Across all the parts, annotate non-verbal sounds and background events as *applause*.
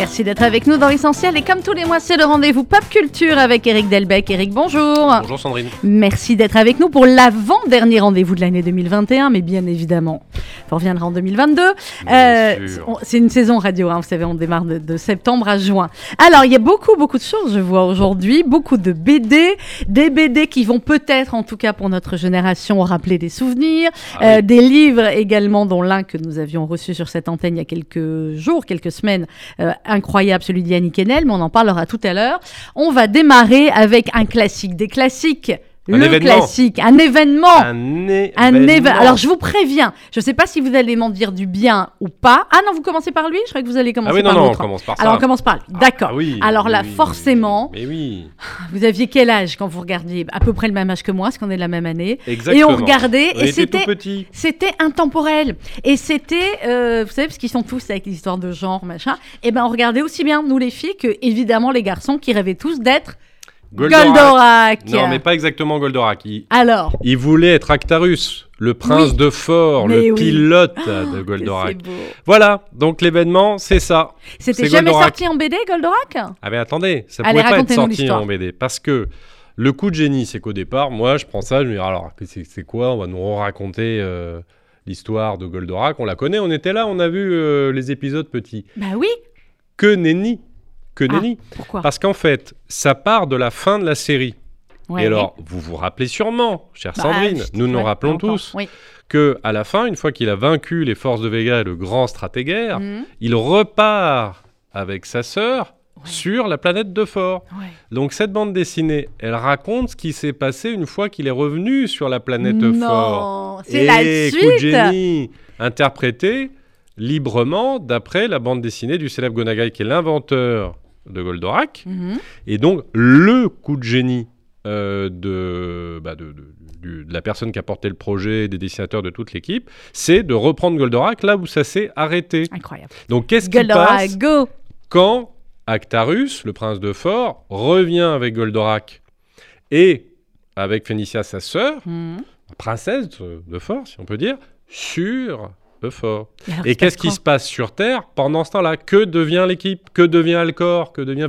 Merci d'être avec nous dans l'essentiel et comme tous les mois c'est le rendez-vous pop culture avec Eric Delbecq. Eric, bonjour. Bonjour Sandrine. Merci d'être avec nous pour l'avant-dernier rendez-vous de l'année 2021, mais bien évidemment, on reviendra en 2022. Euh, c'est une saison radio, hein, vous savez, on démarre de, de septembre à juin. Alors, il y a beaucoup, beaucoup de choses, je vois aujourd'hui, beaucoup de BD, des BD qui vont peut-être, en tout cas pour notre génération, rappeler des souvenirs, Ah euh, oui. des livres également, dont l'un que nous avions reçu sur cette antenne il y a quelques jours, quelques semaines, euh, incroyable, celui d'Yannick Enel, mais on en parlera tout à l'heure. On va démarrer avec un classique des classiques. Un le événement. classique, un événement. Un événement. Un éve- Alors je vous préviens, je ne sais pas si vous allez m'en dire du bien ou pas. Ah non, vous commencez par lui Je croyais que vous allez commencer Ah oui, non, par non, on l'autre. commence par ça. Alors on commence par lui. D'accord. Ah oui, Alors là, oui, forcément, Mais oui, vous aviez quel âge quand vous regardiez À peu près le même âge que moi, parce qu'on est de la même année. exactement. Et on regardait, On et était c'était c'était intemporel. Et c'était, euh, vous savez, parce qu'ils sont tous avec l'histoire de genre, machin. Et ben, on regardait aussi bien, nous les filles, que évidemment les garçons qui rêvaient tous d'être Goldorak. Non, mais pas exactement Goldorak. Il, Alors, il voulait être Actarus, le prince Oui. de Fort, Mais le oui. pilote de c'est Goldorak. beau. Voilà, donc l'événement, c'est ça. C'était jamais Goldorak. sorti en BD, Goldorak? Ah mais attendez, ça Allez, pouvait pas être sorti en BD. Parce que le coup de génie, c'est qu'au départ, moi, je prends ça, je me dis, alors, c'est c'est quoi? On va nous raconter euh, l'histoire de Goldorak. On la connaît, on était là, on a vu euh, les épisodes petits. Bah oui. Que nenni Que Ah, nenni Pourquoi Parce qu'en fait, ça part de la fin de la série. Ouais. Et alors, vous vous rappelez sûrement, chère Bah, Sandrine, nous nous rappelons tous, Oui. que à la fin, une fois qu'il a vaincu les forces de Vega et le grand stratégaire, Mhm. il repart avec sa sœur Ouais. sur la planète de Fort. Ouais. Donc cette bande dessinée, elle raconte ce qui s'est passé une fois qu'il est revenu sur la planète Fort. Non, c'est la de suite. génie, interprété librement d'après la bande dessinée du célèbre Gonagai qui est l'inventeur de Goldorak. Mhm. Et donc, le coup de génie euh, de, bah, de, de- du- de la personne qui a porté le projet, des dessinateurs de toute l'équipe, c'est de reprendre Goldorak là où ça s'est arrêté. Incroyable. Donc, qu'est-ce qui Goldorak, passe go. quand Actarus, le prince de Fort, revient avec Goldorak et avec Phénicia, sa sœur, Mhm. princesse de Fort, si on peut dire, sur fort. alors, Et qu'est-ce qui se passe sur Terre pendant ce temps-là? Que devient l'équipe? Que devient Alcor? Que devient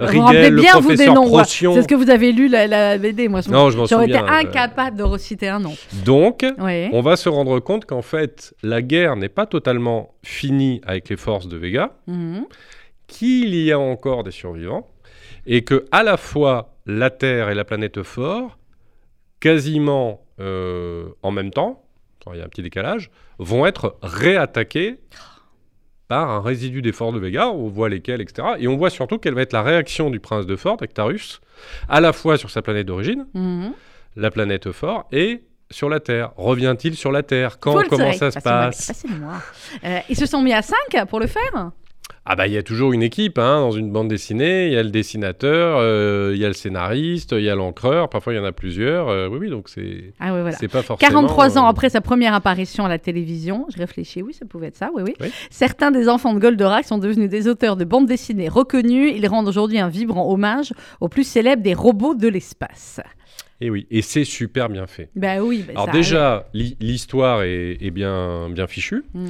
pas, Rigel, vous rappelez le bien, vous, des noms. ouais. C'est ce que vous avez lu, la, la BD. Moi, je Non, je m'en j'aurais été souviens, euh. incapable de reciter un nom. Donc, Oui. on va se rendre compte qu'en fait, la guerre n'est pas totalement finie avec les forces de Vega, Mhm. qu'il y a encore des survivants, et que à la fois la Terre et la planète Fort, quasiment euh, en même temps, il y a un petit décalage, vont être réattaqués par un résidu des forces de Vega, on voit lesquels, etc. Et on voit surtout quelle va être la réaction du prince de Fort, Actarus, à la fois sur sa planète d'origine, Mhm. la planète Fort, et sur la Terre. Revient-il sur la Terre? Quand? Comment ça se passe? Euh, ils se sont mis à 5 pour le faire? Ah bah il y a toujours une équipe hein, dans une bande dessinée, il y a le dessinateur, euh, il y a le scénariste, il y a l'encreur, parfois il y en a plusieurs. euh, oui, oui, donc c'est Ah oui, voilà. c'est pas forcément... 43 ans euh, après sa première apparition à la télévision, je réfléchis, oui, ça pouvait être ça, oui, oui. Oui. Certains des enfants de Goldorak sont devenus des auteurs de bandes dessinées reconnus. Ils rendent aujourd'hui un vibrant hommage aux plus célèbres des robots de l'espace. Et oui, et c'est super bien fait. Bah oui, bah Alors ça déjà, l'hi- l'histoire est, est bien, bien fichue. allait.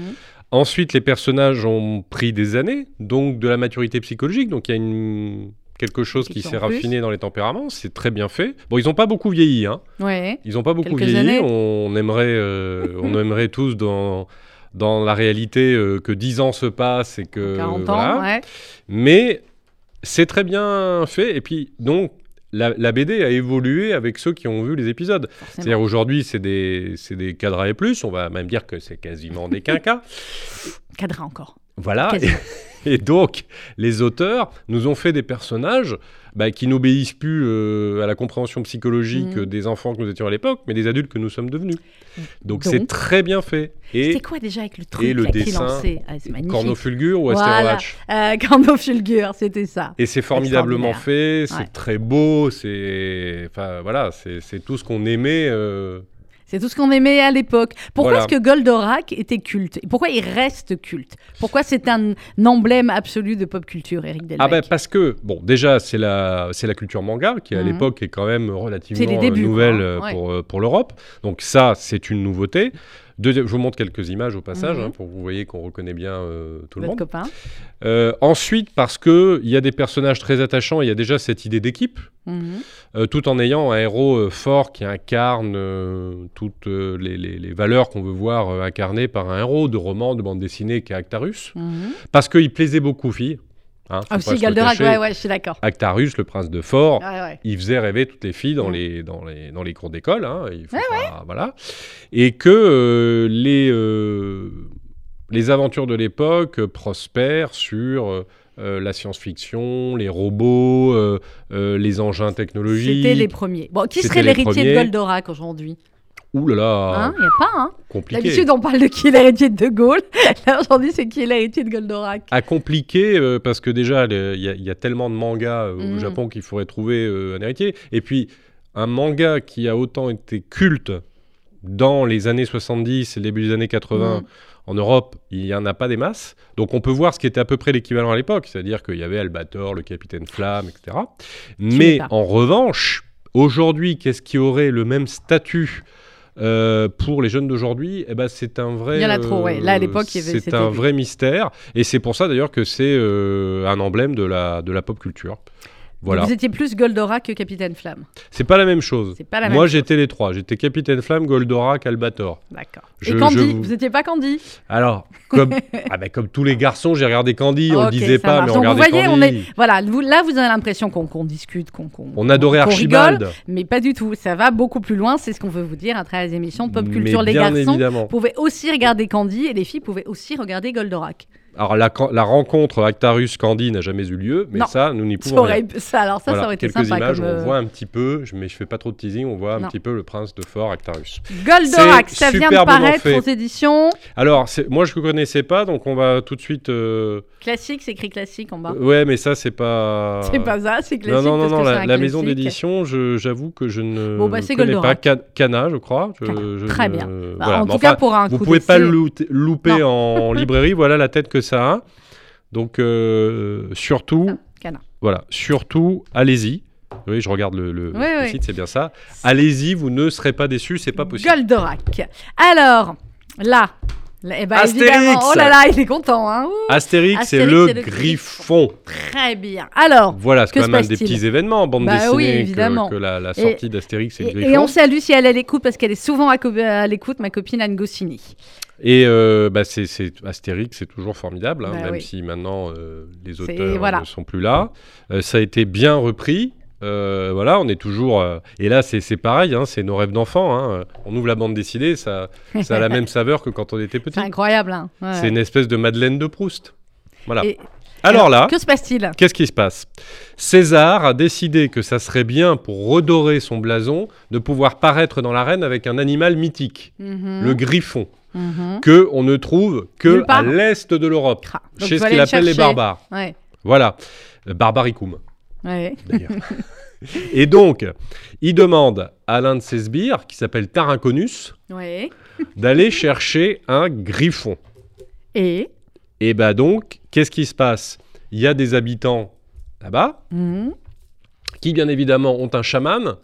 Ensuite, les personnages ont pris des années, donc de la maturité psychologique, donc il y a une... quelque chose qui s'est raffiné dans les tempéraments, c'est très bien fait. Bon, ils n'ont pas beaucoup vieilli, hein. Ouais. Ils n'ont pas beaucoup Quelques vieilli. années. On aimerait, euh, on aimerait *laughs* tous dans, dans la réalité euh, que 10 ans se passent et que. 40 voilà. ans, ouais. Mais c'est très bien fait. Et puis, donc, la, la BD a évolué avec ceux qui ont vu les épisodes. C'est-à-dire aujourd'hui, c'est des, des cadres et plus. On va même dire que c'est quasiment des quinquas. *laughs* Cadra encore. Voilà. Et donc, les auteurs nous ont fait des personnages bah, qui n'obéissent plus euh, à la compréhension psychologique Mhm. des enfants que nous étions à l'époque, mais des adultes que nous sommes devenus. Donc, Donc c'est très bien fait. Et C'était quoi déjà avec le truc et le là, dessin, lançait ah. Cornofulgur ou Voilà. Euh, Cornofulgur, c'était ça. Et c'est formidablement fait, c'est Ouais. très beau, c'est enfin voilà, c'est tout ce qu'on aimait. euh, C'est tout ce qu'on aimait à l'époque. Pourquoi Voilà. est-ce que Goldorak était culte? Et Pourquoi il reste culte? Pourquoi c'est un, emblème absolu de pop culture, Eric Delbecq? Ah ben parce que, bon, déjà, c'est la, c'est la culture manga qui, à Mhm. l'époque, est quand même relativement euh, débuts, nouvelle quoi, euh, ouais. pour, euh, pour l'Europe. Donc ça, c'est une nouveauté. Deuxième- je vous montre quelques images au passage, Mhm. hein, pour que vous voyez qu'on reconnaît bien euh, tout le monde. copain. Euh, ensuite, parce qu'il y a des personnages très attachants, il y a déjà cette idée d'équipe, Mhm. euh, tout en ayant un héros fort qui incarne toutes les, les- les valeurs qu'on veut voir incarnées par un héros de roman, de bande dessinée qui est Actarus. Mhm. Parce qu'il plaisait beaucoup aux filles. Hein, Ah, aussi, Goldorak, ouais, ouais, je suis d'accord. Actarus, le prince de Fort, Ouais, ouais. il faisait rêver toutes les filles dans, Mm. les, dans, les, dans les cours d'école. hein, pas- voilà. Et que euh, les, euh, les aventures de l'époque euh, prospèrent sur euh, la science-fiction, les robots, les engins technologiques. C'était les premiers. Bon, qui serait l'héritier de. Goldorak aujourd'hui? Ouh là là, Hein Il n'y a pas, hein compliqué. D'habitude, on parle de qui est l'héritier de De Gaulle. *laughs* Là, aujourd'hui, c'est qui est l'héritier de Goldorak À compliqué euh, parce que déjà il y, a- il y a tellement de mangas euh, Mm. au Japon qu'il faudrait trouver euh, un héritier. Et puis un manga qui a autant été culte dans les années 70 et début des années 80 Mm. en Europe, il n'y en a pas des masses. Donc on peut voir ce qui était à peu près l'équivalent à l'époque, c'est-à-dire qu'il y avait Albator, le Capitaine Flamme, etc. Mais en revanche, aujourd'hui, qu'est-ce qui aurait le même statut euh, pour les jeunes d'aujourd'hui, eh ben, c'est un vrai. Il y en a trop, ouais. Là, à l'époque, y avait- C'est un vrai mystère. Et c'est pour ça d'ailleurs que c'est euh, un emblème de la, de la pop culture. Voilà. Vous étiez plus Goldorak que Capitaine Flamme. C'est pas la même chose. C'est pas la même Moi, j'étais les trois. J'étais Capitaine Flamme, Goldorak, Albator. D'accord. Et Candy je vous- n'étiez pas Candy Alors, comme, *laughs* ah ben, comme tous les garçons, j'ai regardé Candy. on le disait pas, marche. mais on Donc, vous regardait voyez, Candy. on est... Voilà, vous- là, vous avez l'impression qu'on discute, qu'on qu'on- On adorait Archibald. mais pas du tout. Ça va beaucoup plus loin. C'est ce qu'on veut vous dire à travers les émissions de pop Mais culture. Les bien garçons évidemment. pouvaient aussi regarder Candy et les filles pouvaient aussi regarder Goldorak. Alors, la, la rencontre Actarus-Candy n'a jamais eu lieu, mais Non. ça, nous n'y Ça, pouvons rien. aurait... ça, alors ça, Voilà, ça aurait été quelques sympa. images, comme, on euh, voit un petit peu, mais je fais pas trop de teasing, on voit un petit peu le prince de Fort Actarus. Goldorak, C'est ça vient de paraître fait. aux éditions. Alors, c'est- moi je ne connaissais pas, donc on va tout de suite. euh, Classique, c'est écrit classique en bas. Ouais, mais ça c'est pas. *laughs* C'est pas ça, c'est classique. non, non, parce non, que c'est la, maison d'édition, j'avoue que je ne Bon, bah, c'est connais pas Goldorak. Ca- Cana, je crois. Je- Cana. je Très ne- bien. Bah, voilà. en Mais tout cas, pour un vous pouvez pas louper en *laughs* librairie, voilà la tête que ça a. Donc, euh, surtout, Cana. voilà, surtout, allez-y. Oui, je regarde le, le- Oui, le oui. site, c'est bien ça. Allez-y, vous ne serez pas déçus, c'est pas possible. Goldorak. Alors, là, eh ben, Astérix. oh là là, il est content. Hein Astérix, c'est le, le griffon. très bien. Alors, Voilà, c'est quand même un des petits événements en bande Bah dessinée oui, évidemment. que, la, la sortie d'Astérix et le et, griffon. et on salue si elle est à l'écoute parce qu'elle est souvent à, à l'écoute, ma copine Anne Goscinny. Et euh, bah, c'est, Astérix, c'est toujours formidable, hein, Bah même oui. si maintenant euh, les auteurs voilà. ne sont plus là. Euh, ça a été bien repris. Voilà, on est toujours. et là, c'est, pareil, hein, c'est nos rêves d'enfants. hein. On ouvre la bande dessinée, ça, ça a la *laughs* même saveur que quand on était petit. C'est incroyable. Ouais. C'est une espèce de Madeleine de Proust. Voilà. Et- Alors là, Que se passe-t-il? Qu'est-ce qui se passe? César a décidé que ça serait bien pour redorer son blason de pouvoir paraître dans l'arène avec un animal mythique, Mhm, le griffon, mhm. que on ne trouve que à l'est de l'Europe, chez ce qu'il le appelle les barbares. Ouais, Voilà, barbaricum ouais. d'ailleurs. Et donc, il demande à l'un de ses sbires, qui s'appelle Tarinconus, ouais. d'aller chercher un griffon. Et? Et bah donc, qu'est-ce qui se passe? Il y a des habitants là-bas Mhm. qui bien évidemment ont un chaman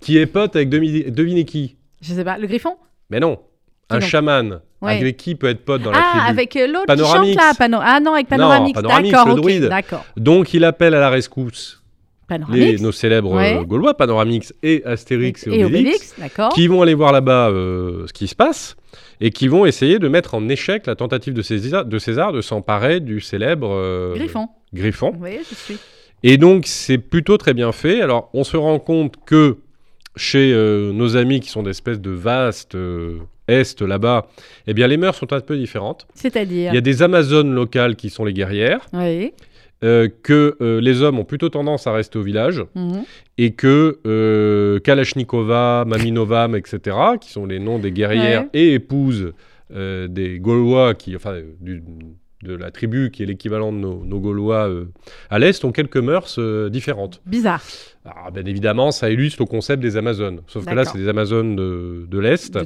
qui est pote avec demi- devinez qui? Je sais pas, le griffon? Mais non, un non chaman Ouais. avec qui peut être pote dans la Ah, tribu. avec euh, l'autre qui Panoramix. chante là. Pano... Ah non, avec Panoramix. Panoramix, D'accord, le ok, druide. D'accord. Donc il appelle à la rescousse les, nos célèbres Ouais. euh, Gaulois, Panoramix et Astérix et, et Obélix, Obélix, d'accord. qui vont aller voir là-bas euh, ce qui se passe et qui vont essayer de mettre en échec la tentative de César de, César de s'emparer du célèbre euh, Griffon. Griffon. Oui, je suis. Et donc, c'est plutôt très bien fait. Alors, on se rend compte que chez euh, nos amis qui sont d'espèces de vastes euh, Est là-bas, eh bien, les mœurs sont un peu différentes. C'est-à-dire Il y a des Amazones locales qui sont les guerrières, Oui. Euh, que euh, les hommes ont plutôt tendance à rester au village, Mhm. et que euh, Kalachnikova, Maminova, etc., qui sont les noms des guerrières Ouais. et épouses des Gaulois, qui, enfin, du- de la tribu qui est l'équivalent de nos, nos Gaulois euh, à l'Est ont quelques mœurs euh, différentes. Bizarre. Alors, bien évidemment, ça illustre le concept des Amazones. Sauf que là, c'est des Amazones de, de l'Est.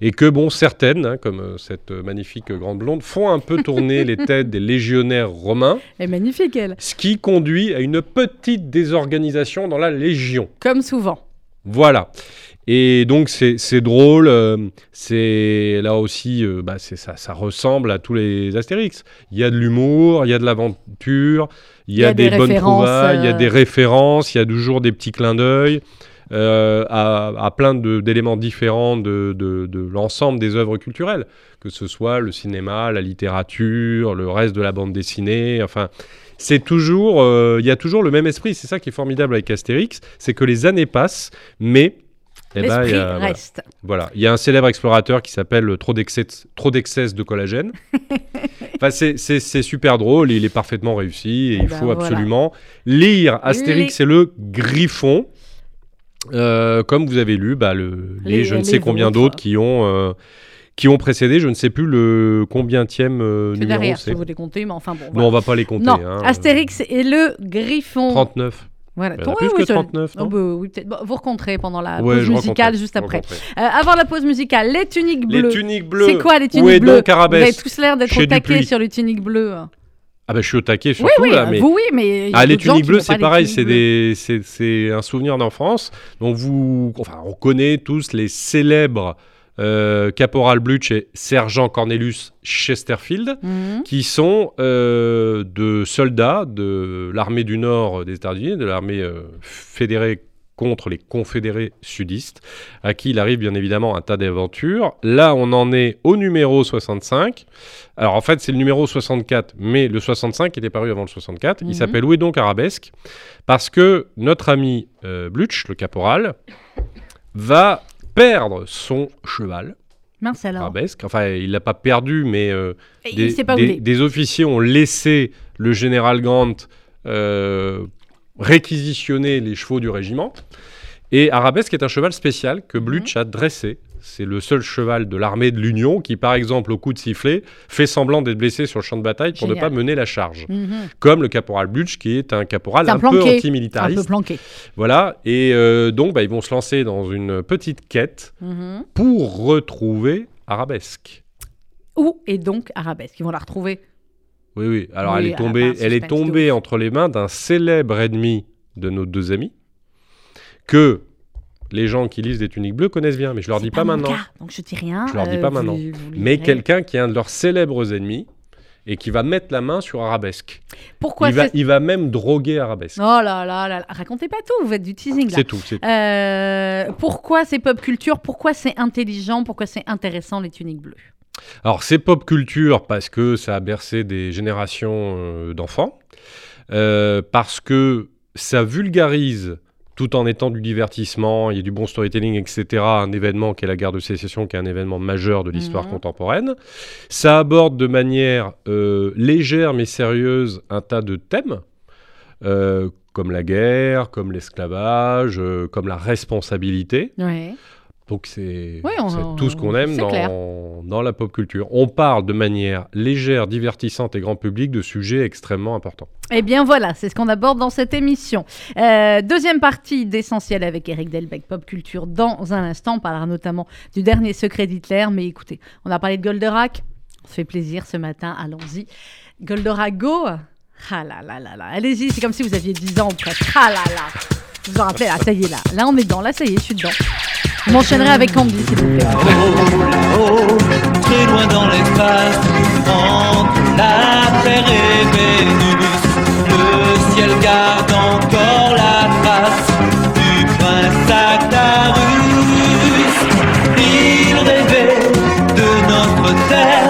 Et que, bon, certaines, hein, comme euh, cette magnifique grande blonde, font un peu tourner les têtes des légionnaires romains, Elle est magnifique, elle. ce qui conduit à une petite désorganisation dans la légion. Comme souvent. Voilà. Et donc c'est drôle, euh, c'est là aussi, euh, bah, ça, ça ressemble à tous les Astérix. Il y a de l'humour, il y a de l'aventure, il y, a, des, bonnes trouvailles, il y a euh, des références, il y a toujours des petits clins d'œil euh, à, à plein d'éléments différents de, de- de l'ensemble des œuvres culturelles, que ce soit le cinéma, la littérature, le reste de la bande dessinée, enfin. C'est toujours, euh, il y a toujours le même esprit. C'est ça qui est formidable avec Astérix, c'est que les années passent, mais eh ben, il y a- voilà. reste. Voilà, il y a un célèbre explorateur qui s'appelle Trop d'excès trop d'excès de collagène. *laughs* enfin, c'est- super drôle, il est parfaitement réussi et Eh il ben, faut voilà. absolument lire Astérix et le Griffon. Euh, comme vous avez lu, bah, le, les, Les- je ne les sais combien autres. d'autres qui ont euh, qui ont précédé, je ne sais plus le combienième euh, C'est numéro derrière, si vous les comptez, mais enfin bon. Non, on va pas les compter. Non, hein. Astérix et le Griffon. 39. Voilà. Il y en a Oui, plus oui, que ça- 39, Oh, non bah, oui. Bon, vous recontrez pendant la Ouais, pause musicale juste après. raconterai. Euh, avant la pause musicale, les tuniques Les bleues. tuniques bleues. C'est quoi les Où tuniques est bleues donc Vous avez tous l'air d'être au taquet sur les tuniques bleues. Ah bah je suis au taquet Oui, surtout oui, là, mais vous oui, mais. Ah, les tuniques bleues, c'est les pareil, c'est des, c'est un souvenir d'enfance. Donc vous, enfin, on connaît tous les célèbres euh, Caporal Blutch et Sergent Cornelius Chesterfield, Mhm. qui sont euh, de soldats de l'armée du Nord des États-Unis, de l'armée euh, fédérée contre les confédérés sudistes, à qui il arrive bien évidemment un tas d'aventures. Là, on en est au numéro 65. Alors en fait, c'est le numéro 64, mais le 65 était paru avant le 64. Mhm. Il s'appelle Où est donc Arabesque? Parce que notre ami euh, Blutch, le caporal, va perdre son cheval, Mince alors. Arabesque. Enfin, il l'a pas perdu, mais euh, des, pas officiers ont laissé le général Grant euh, réquisitionner les chevaux du régiment. Et Arabesque est un cheval spécial que Blutch a dressé. C'est le seul cheval de l'armée de l'Union qui, par exemple, au coup de sifflet, fait semblant d'être blessé sur le champ de bataille pour ne pas mener la charge. Mhm. Comme le caporal Blutch, qui est un caporal C'est un un, peu planqué. Un peu planqué. Voilà. Et euh, donc, bah, ils vont se lancer dans une petite quête Mhm. pour retrouver Arabesque. Où est donc Arabesque? Ils vont la retrouver? Oui, oui. Alors, Oui, elle est tombée, elle est tombée entre les mains d'un célèbre ennemi de nos deux amis que les gens qui lisent des tuniques bleues connaissent bien, mais je leur dis pas, maintenant. cas, donc je dis rien. Je leur dis euh, pas vous- maintenant. vous Mais quelqu'un qui est un de leurs célèbres ennemis et qui va mettre la main sur Arabesque. Pourquoi il, va, c'est- il va même droguer Arabesque. Oh là là là, là. racontez pas tout, vous faites du teasing là. C'est tout. c'est tout. Euh, pourquoi c'est pop culture? Pourquoi c'est intelligent? Pourquoi c'est intéressant les tuniques bleues? Alors, c'est pop culture parce que ça a bercé des générations euh, d'enfants, euh, parce que ça vulgarise tout en étant du divertissement, il y a du bon storytelling, etc., un événement qui est la guerre de sécession, qui est un événement majeur de l'histoire Mhm. contemporaine. Ça aborde de manière euh, légère mais sérieuse un tas de thèmes, euh, comme la guerre, comme l'esclavage, euh, comme la responsabilité. Ouais. Donc c'est tout ce qu'on aime dans la pop culture. On parle de manière légère, divertissante et grand public de sujets extrêmement importants. Eh bien voilà, c'est ce qu'on aborde dans cette émission. Euh, deuxième partie d'essentiel avec Eric Delbecq, pop culture. Dans un instant, on parlera notamment du dernier secret d'Hitler. Mais écoutez, on a parlé de Goldorak. On se fait plaisir ce matin, allons-y. Goldorak Go Ah là là là là, allez-y, c'est comme si vous aviez 10 ans presque. Ah là là Vous vous en rappelez, là, ça y est là. Là on est dedans, là ça y est, je suis dedans. Vous m'enchaînerez avec Candy, s'il vous plaît. là-haut, très loin dans l'espace, entre la Terre et Vénus, le ciel garde encore la trace du prince Actarus. Il rêvait de notre Terre,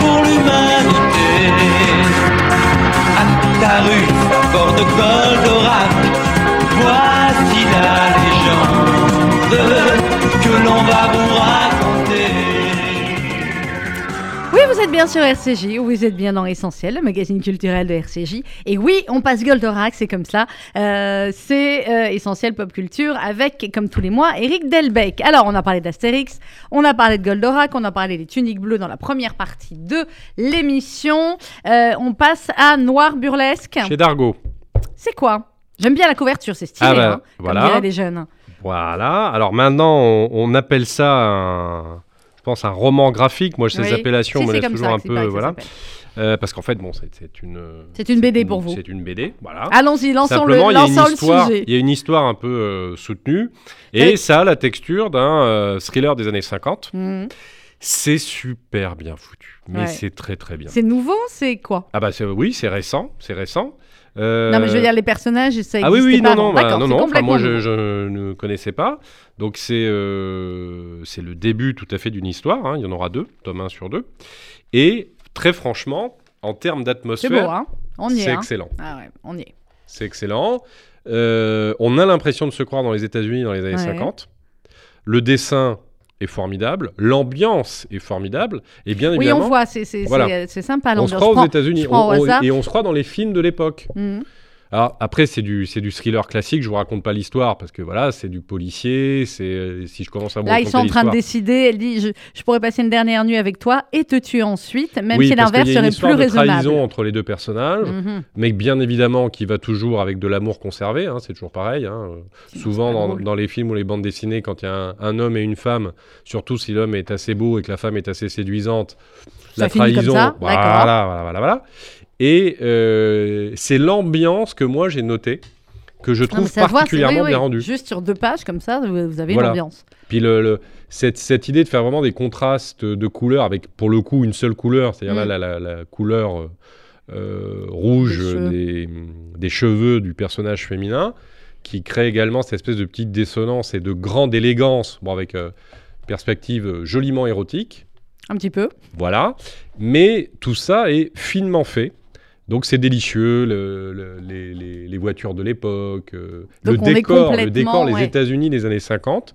pour l'humanité. À bord de Goldorak, bien sur RCJ, vous êtes bien dans Essentiel, le magazine culturel de RCJ. Et oui, on passe Goldorak, c'est comme ça. Euh, c'est euh, Essentiel Pop Culture avec, comme tous les mois, Eric Delbecq. Alors, on a parlé d'Astérix, on a parlé de Goldorak, on a parlé des tuniques bleues dans la première partie de l'émission. Euh, on passe à Noir Burlesque. Chez Dargo. C'est quoi? J'aime bien la couverture, c'est stylé, Ah bah, hein, comme voilà. diraient les jeunes. Voilà. Alors maintenant, on, on appelle ça un, pense, un roman graphique. Moi, ces Oui. appellations Si, me laissent toujours ça un peu, voilà. Euh, parce qu'en fait, bon, c'est une. C'est une BD pour vous. C'est une BD, voilà. Allons-y, lançons, le, Simplement, il y a une lançons le histoire, sujet. il y a une histoire un peu euh, soutenue, et ça a la texture d'un euh, thriller des années 50. Mhm. C'est super bien foutu, mais Ouais. c'est très très bien. C'est nouveau, c'est quoi? Ah bah oui, c'est récent, c'est récent. Euh, Non, mais je veux dire, les personnages, ça Ah oui, oui, non, pas non, bah, non, c'est non. Enfin, complètement moi, je, ne connaissais pas. Donc, c'est euh, c'est le début tout à fait d'une histoire. hein. Il y en aura deux, tome 1 sur deux. Et très franchement, en termes C'est d'atmosphère, beau, hein On y est. c'est hein. excellent. Ah ouais, on y est. C'est excellent. Euh, on a l'impression de se croire dans les États-Unis dans les années Ouais. 50. Le dessin est formidable. L'ambiance est formidable. Et bien Oui, évidemment, on voit, c'est Voilà. sympa on se l'ambiance. croit aux États-Unis. et on se croit dans les films de l'époque. Mhm. Alors après c'est du c'est du thriller classique, je vous raconte pas l'histoire parce que voilà, c'est du policier, c'est euh, si je commence à vous Là, ils sont en train de décider. Elle dit je, je pourrais passer une dernière nuit avec toi et te tuer ensuite, même oui, si l'inverse y a une serait histoire plus de raisonnable. trahison entre les deux personnages, Mhm. mais bien évidemment qui va toujours avec de l'amour conservé, hein, c'est toujours pareil. hein. Souvent dans, les films ou les bandes dessinées, quand il y a un, un homme et une femme, surtout si l'homme est assez beau et que la femme est assez séduisante, Ça la trahison, voilà, voilà, voilà, voilà. Et euh, c'est l'ambiance que moi j'ai notée, que je trouve voit, particulièrement oui, oui. bien rendue. Juste sur deux pages, comme ça, vous avez Voilà. une ambiance. Puis le, le- cette, cette idée de faire vraiment des contrastes de couleurs avec pour le coup une seule couleur, c'est-à-dire Mm. là, la, la- la couleur euh, euh, rouge Des cheveux. des, des cheveux du personnage féminin, qui crée également cette espèce de petite dissonance et de grande élégance, bon, avec euh, perspective joliment érotique. Un petit peu. Voilà. Mais tout ça est finement fait. Donc c'est délicieux, le- le- les, les- les voitures de l'époque, euh, le décor, le décor, les ouais. États-Unis des années 50.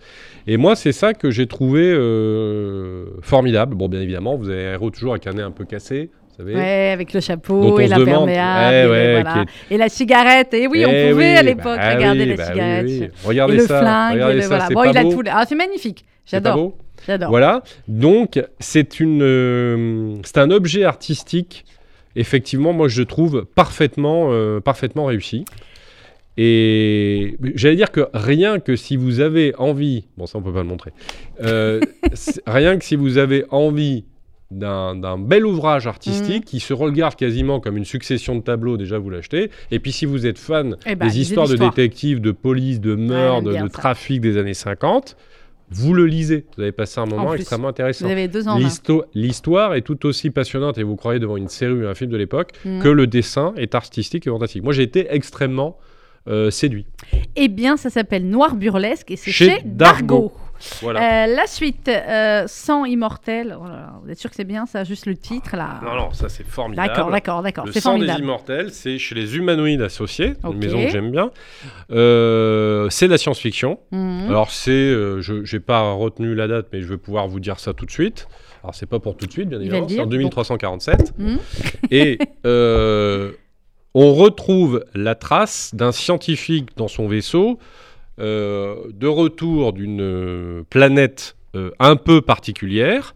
Et moi, c'est ça que j'ai trouvé euh, formidable. Bon, bien évidemment, vous avez un héros toujours avec un nez un peu cassé, vous savez. Ouais, avec le chapeau et la demande- perméable. Eh et, voilà. la cigarette. Et oui, on Eh pouvait oui, à l'époque bah regarder oui, la bah cigarette. oui. Et le flingue. regardez et le- ça, voilà. c'est Bon, il a tout. Ah, c'est magnifique. J'adore. beau J'adore. Voilà, donc c'est une, euh, c'est un objet artistique, effectivement, moi je trouve parfaitement, euh, parfaitement réussi. Et j'allais dire que rien que si vous avez envie, bon ça on peut pas le montrer, euh, *laughs* rien que si vous avez envie d'un bel ouvrage artistique qui se regarde quasiment comme une succession de tableaux, déjà vous l'achetez. Et puis si vous êtes fan Eh ben, des histoires de détectives, de police, de meurtres, de, bien de ça. trafic des années 50, vous le lisez. Vous avez passé un moment extrêmement Vous intéressant. avez deux ans. L'histoire est tout aussi passionnante et vous croyez devant une série ou un film de l'époque Mhm. que le dessin est artistique et fantastique. Moi j'ai été extrêmement euh, séduit. Eh bien, ça s'appelle Noir Burlesque et c'est Chez chez, Dargo. Dargo. Voilà. Euh, la suite, euh, Sang immortel. Oh là là, vous êtes sûr que c'est bien ça Juste le titre là Non, non, ça c'est formidable. D'accord, d'accord, d'accord. Le C'est sang des formidable. immortels, c'est chez les humanoïdes associés, une maison que j'aime bien. Euh, c'est de la science-fiction. Mhm. Alors c'est, euh, je n'ai pas retenu la date, mais je vais pouvoir vous dire ça tout de suite. Alors c'est pas pour tout de suite, bien évidemment, c'est en dire. 2347. Mhm. *laughs* Et on retrouve la trace d'un scientifique dans son vaisseau, de retour d'une euh, planète euh, un peu particulière,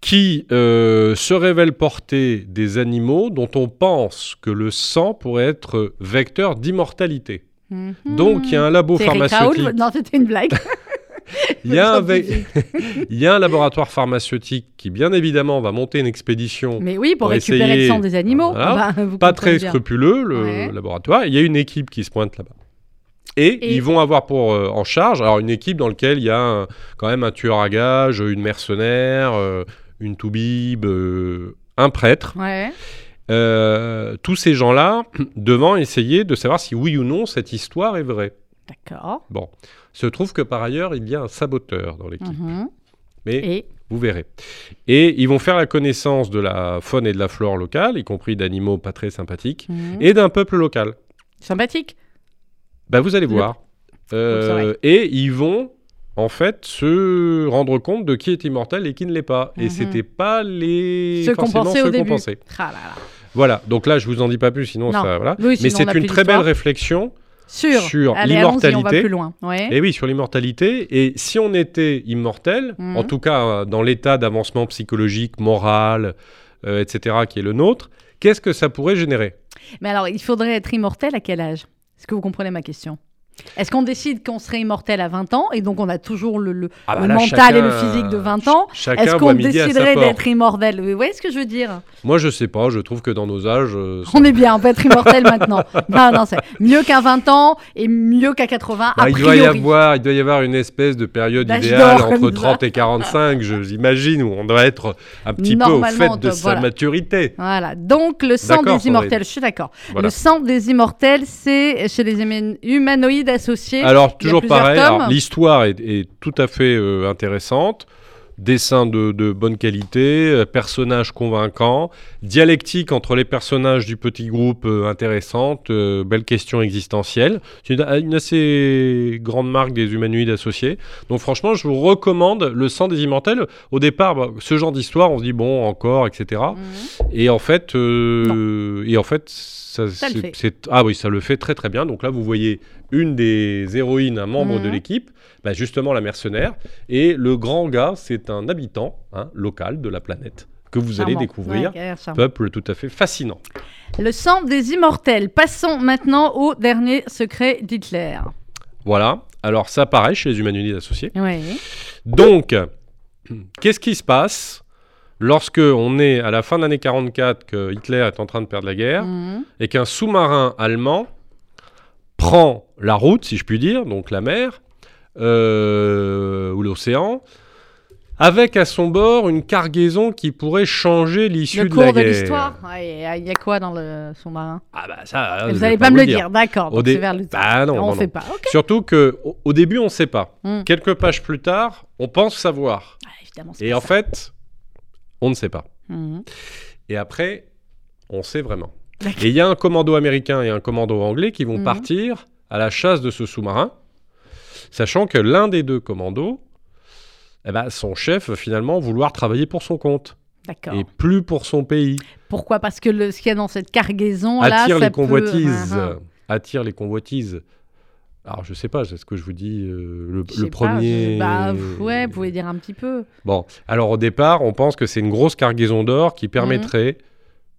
qui euh, se révèle porter des animaux dont on pense que le sang pourrait être vecteur d'immortalité. Mhm. Donc il y a un labo Raoul pharmaceutique. *laughs* Non, c'était une blague. *laughs* Il y, a un Le ve- scientifique. *laughs* il y a un laboratoire pharmaceutique qui, bien évidemment, va monter une expédition Mais oui, pour, Pour récupérer essayer- le sang des animaux. Voilà. Ah bah, vous pas très bien. scrupuleux, le Ouais. laboratoire. Il y a une équipe qui se pointe là-bas. Et, Et- ils vont avoir pour euh, en charge, alors une équipe dans laquelle il y a un- quand même un tueur à gages, une mercenaire, euh, une toubib, euh, un prêtre. Ouais. Tous ces gens-là *clears throat* devant essayer de savoir si oui ou non cette histoire est vraie. D'accord. Bon, se trouve que par ailleurs il y a un saboteur dans l'équipe, Mhm. mais Et vous verrez. Et ils vont faire la connaissance de la faune et de la flore locale, y compris d'animaux pas très sympathiques, Mhm. et d'un peuple local. sympathique. Bah, vous allez Le- voir. Euh, et ils vont, en fait, se rendre compte de qui est immortel et qui ne l'est pas. Et Mhm. c'était pas les Ceux pensait au début. Ah là là. Voilà. Donc là, je vous en dis pas plus, sinon Non. ça. Voilà. Oui, Mais sinon, c'est une très belle réflexion. Sur, l'immortalité. Ouais. Et oui, sur l'immortalité. Et si on était immortel, Mhm. en tout cas euh, dans l'état d'avancement psychologique, moral, euh, etc., qui est le nôtre, qu'est-ce que ça pourrait générer? Mais alors, il faudrait être immortel à quel âge? Est-ce que vous comprenez ma question? Est-ce qu'on décide qu'on serait immortel à 20 ans et donc on a toujours le, le- Ah bah le là, mental chacun- et le physique de 20 ans Ch- Est-ce qu'on déciderait d'être immortel? Vous voyez ce que je veux dire? Moi, je sais pas. Je trouve que dans nos âges, euh, On est bien, on peut être immortel *laughs* maintenant. Non, non, c'est mieux qu'à 20 ans et mieux qu'à 80, Bah, a il, doit y avoir, il doit y avoir une espèce de période D'âge idéale entre comme ça. 30 et 45, je- j'imagine, où on doit être un petit peu au fait de sa voilà. maturité. Voilà, donc le sang des immortels, je suis d'accord. Voilà. Le sang des immortels, c'est chez les humano- humanoïdes associés. Alors, toujours pareil, l'histoire est, est tout à fait euh, intéressante. Dessin de, de bonne qualité, euh, personnages convaincants, dialectique entre les personnages du petit groupe euh, intéressante, euh, belle question existentielle. C'est une, une assez grande marque des humanoïdes associés. Donc franchement, je vous recommande Le sang des immortels. Au départ, bah, ce genre d'histoire, on se dit bon, encore, etc. Mhm. Et en fait, et en fait, ça, Ça c'est- ah oui, ça le fait très très bien. Donc là, vous voyez une des héroïnes, un membre Mhm. de l'équipe, bah, justement la mercenaire, et le grand gars, c'est un habitant hein, local de la planète que vous allez découvrir. Ouais. Peuple tout à fait fascinant. Le sang des immortels. Passons maintenant au dernier secret d'Hitler. Voilà. Alors ça, pareil chez les humanoïdes associés. Oui. Donc, qu'est-ce qui se passe lorsque on est à la fin de l'année 44, que Hitler est en train de perdre la guerre, Mhm. et qu'un sous-marin allemand prend la route, si je puis dire, donc la mer euh, ou l'océan, avec à son bord une cargaison qui pourrait changer l'issue Le de la cours de guerre. l'histoire. Il y a quoi dans le sous-marin Ah bah ça, Vous n'allez pas me le dire, d'accord. Dé- vers le Bah non, on fait non. pas. Surtout que au, au début on ne sait pas. Hmm. Quelques pages plus tard, on pense savoir. Ah, évidemment, Et pas en ça. fait, on ne sait pas. Mhm. Et après, on sait vraiment. Et il y a un commando américain et un commando anglais qui vont Mhm. partir à la chasse de ce sous-marin, sachant que l'un des deux commandos, eh ben, son chef va finalement vouloir travailler pour son compte et plus pour son pays. Pourquoi? Parce que le, ce qu'il y a dans cette cargaison attire les convoitises. Ah, ah. Attire les convoitises. Alors, je sais pas, c'est ce que je vous dis, euh, le, pas, premier. je- Bah pff, ouais, vous pouvez dire un petit peu. Bon, alors au départ, on pense que c'est une grosse cargaison d'or qui permettrait de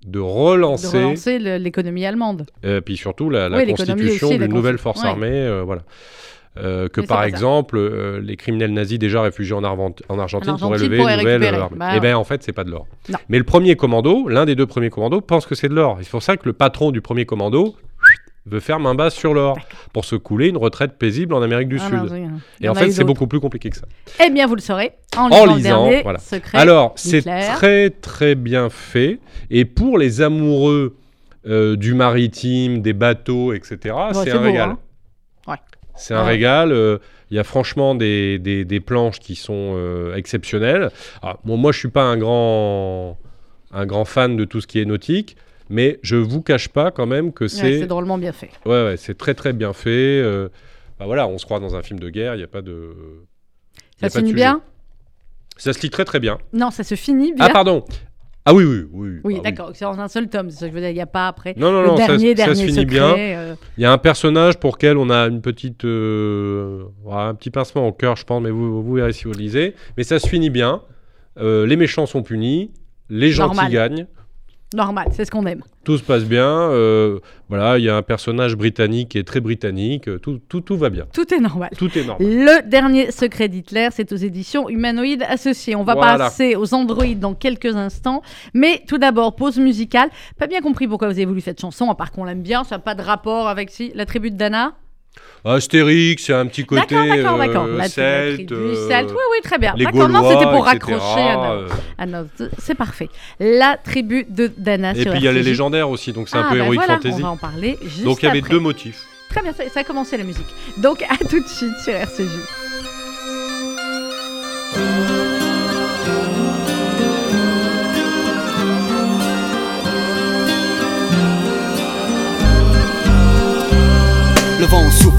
De relancer l'économie allemande. Euh, puis surtout la, la Oui, l'économie constitution d'une nouvelle force ouais. armée, euh, voilà. Euh, que Mais par exemple, euh, les criminels nazis déjà réfugiés en, Arvent- en Argentine, En pourraient Argentine lever une nouvelle armée. Bah Eh bien, en fait, c'est pas de l'or. Mais le premier commando, l'un des deux premiers commandos, pense que c'est de l'or. C'est pour ça que le patron du premier commando veut faire main basse sur l'or pour se couler une retraite paisible en Amérique du Ah, Sud. oui, il y Et en fait, c'est beaucoup plus compliqué que ça. Eh bien, vous le saurez en En lisant, dernier voilà. secret. Alors, c'est très très bien fait. Et pour les amoureux euh, du maritime, des bateaux, etc., c'est un régal. hein. Ouais. C'est un Ouais. régal. euh, Il y a franchement des, des- des planches qui sont euh, exceptionnelles. Alors, bon, moi, je suis pas un grand, un grand fan de tout ce qui est nautique, mais je vous cache pas quand même que Ouais, c'est c'est drôlement bien fait. ouais, ouais, c'est très très bien fait. euh, bah voilà, on se croit dans un film de guerre. Il n'y a pas de. il y a Ça se finit bien? Ça se lit très très bien. Non, ça se finit bien? Ah pardon. Ah oui oui oui. oui, bah d'accord. C'est en un seul tome. C'est ça que je veux dire. Il n'y a pas après. Non non le non, ça- dernier, ça, dernier se finit secret. bien. euh, Il y a un personnage pour lequel on a une petite, euh, un petit pincement au cœur, je pense, mais vous, vous verrez si vous le lisez. Mais ça se finit bien. Euh, les méchants sont punis, les gentils Normal. gagnent, normal, c'est ce qu'on aime. tout se passe bien. euh, voilà, il y a un personnage britannique qui est très britannique. euh, Tout, tout, tout va bien. Tout est normal. Tout est normal. Le dernier secret d'Hitler, c'est aux éditions Humanoïdes Associés. On va Voilà. passer aux androïdes dans quelques instants. Mais tout d'abord, pause musicale. Pas bien compris pourquoi vous avez voulu cette chanson, à part qu'on l'aime bien. Ça n'a pas de rapport avec si, la tribu de Dana? Astérix, c'est un petit côté D'accord, d'accord, euh, d'accord. La, la celte. tribu euh, celte. Oui, oui, très bien. les D'accord, non, Gaulois, c'était pour etc., raccrocher à euh, à C'est parfait. La tribu de Dana Et sur puis il y a les légendaires aussi, donc c'est un Ah, peu bah Heroic voilà, Fantasy. On va en parler juste Donc il y avait après. deux motifs. Très bien, ça, ça a commencé la musique. Donc à tout de suite sur RCJ. Le vent souffle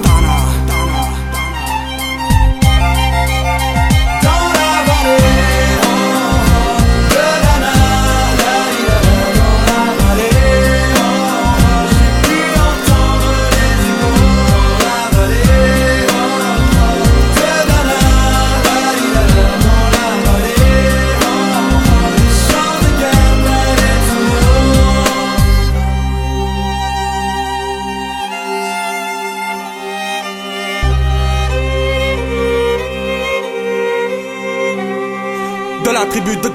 Tribu de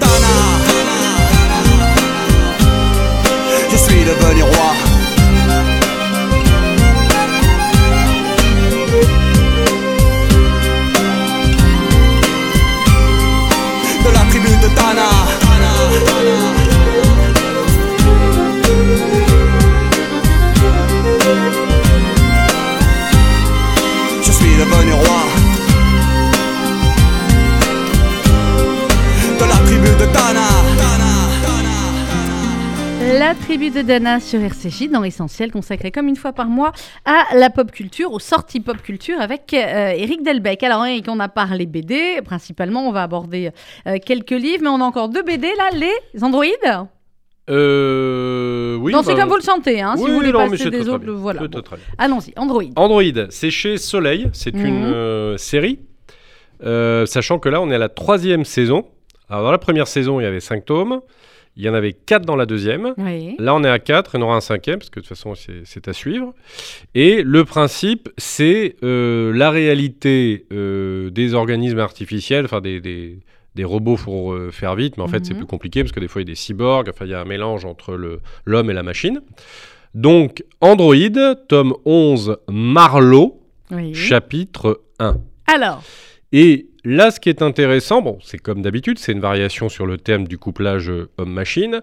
Tribu de Dana sur RCJ dans l'essentiel consacré comme une fois par mois à la pop culture, aux sorties pop culture avec euh, Eric Delbecq. Alors Eric, on a parlé BD, principalement on va aborder euh, quelques livres, mais on a encore deux BD là, les androïdes Euh, oui. C'est bah, comme vous le sentez, hein, si oui, vous voulez non, passer des autres, voilà. Bon. Allons-y, Android. Android, c'est chez Soleil, c'est Mhm. une euh, série, Euh, sachant que là on est à la troisième saison. Alors dans la première saison il y avait cinq tomes, il y en avait quatre dans la deuxième. Oui. Là on est à quatre, il y en aura un cinquième, parce que de toute façon c'est- à suivre. Et le principe c'est euh, la réalité euh, des organismes artificiels, enfin des, des- des robots pour euh, faire vite, mais en fait c'est Mhm. plus compliqué parce que des fois il y a des cyborgs, enfin il y a un mélange entre l'homme et la machine. Donc Android, tome 11, Marlowe, Oui. chapitre 1. Alors, Et là, ce qui est intéressant, bon, c'est comme d'habitude, c'est une variation sur le thème du couplage euh, homme-machine.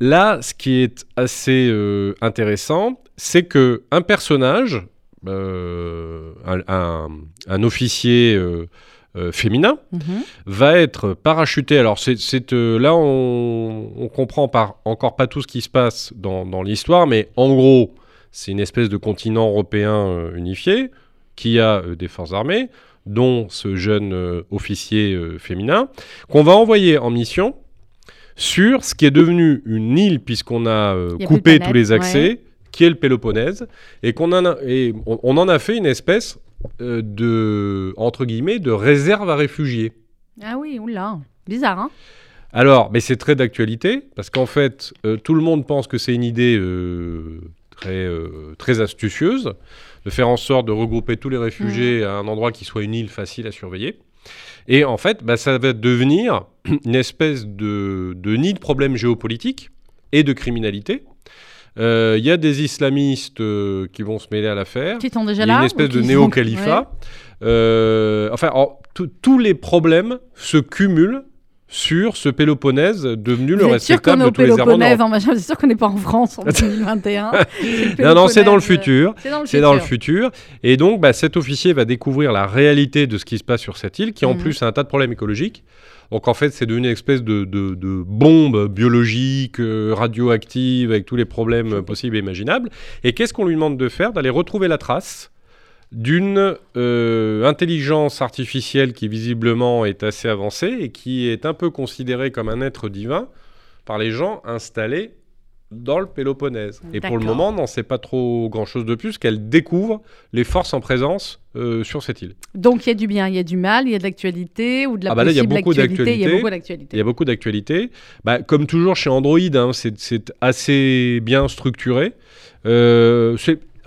Là, ce qui est assez euh, intéressant, c'est que un personnage, euh, un, un- un officier euh, féminin, mhm. va être parachuté. Alors, c'est, là, on, on comprend par, encore pas tout ce qui se passe dans, dans l'histoire, mais en gros, c'est une espèce de continent européen unifié qui a des forces armées, dont ce jeune euh, officier euh, féminin, qu'on va envoyer en mission sur ce qui est devenu une île, puisqu'on a euh, a coupé tous les accès, ouais. qui est le Péloponnèse, et qu'on en a, et on, on en a fait une espèce euh, de, entre guillemets, de réserve à réfugiés. ah oui, oula, bizarre, hein Alors, mais c'est très d'actualité, parce qu'en fait, euh, tout le monde pense que c'est une idée euh, très, euh, très astucieuse, de faire en sorte de regrouper tous les réfugiés à un endroit qui soit une île facile à surveiller. Et en fait, bah, ça va devenir *clears throat* une espèce de, de nid de problèmes géopolitiques et de criminalité. Euh, Il y a des islamistes euh, qui vont se mêler à l'affaire. Qui sont déjà Il y a là une espèce de sont- néo-califat. Euh, enfin, tous les problèmes se cumulent sur ce Péloponnèse devenu Vous le est de tous les machin C'est sûr qu'on n'est pas en France en *laughs* 2021. Non, non, c'est dans le futur. C'est dans le C'est dans le futur. Et donc, bah, cet officier va découvrir la réalité de ce qui se passe sur cette île, qui en Mhm. plus a un tas de problèmes écologiques. Donc, en fait, c'est devenu une espèce de, de- de bombe biologique, euh, radioactive, avec tous les problèmes euh, possibles et imaginables. Et qu'est-ce qu'on lui demande de faire? D'aller retrouver la trace d'une euh, intelligence artificielle qui visiblement est assez avancée et qui est un peu considérée comme un être divin par les gens installés dans le Péloponnèse. Et pour le moment, on n'en sait pas trop grand-chose de plus qu'elle découvre les forces en présence euh, sur cette île. Donc il y a du bien, il y a du mal, il y a de l'actualité ou de la Ah bah là, il y a beaucoup actualité. Il y a d'actualité. beaucoup Il d'actualité. y a beaucoup d'actualités. Bah, comme toujours chez Android, hein, c'est assez bien structuré. Euh,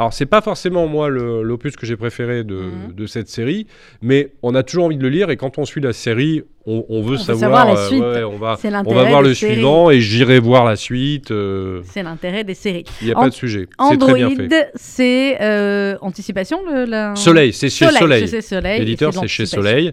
alors, c'est pas forcément moi l'opus que j'ai préféré de, Mhm. de cette série, mais on a toujours envie de le lire et quand on suit la série, on, on veut veut savoir. savoir la euh, suite. ouais, on va, on voir le séries. suivant et j'irai voir la suite. euh, C'est l'intérêt des séries. Il n'y a pas de sujet. Android, c'est euh, Anticipation le, la- Soleil, c'est chez Soleil. L'éditeur, c'est chez. Soleil.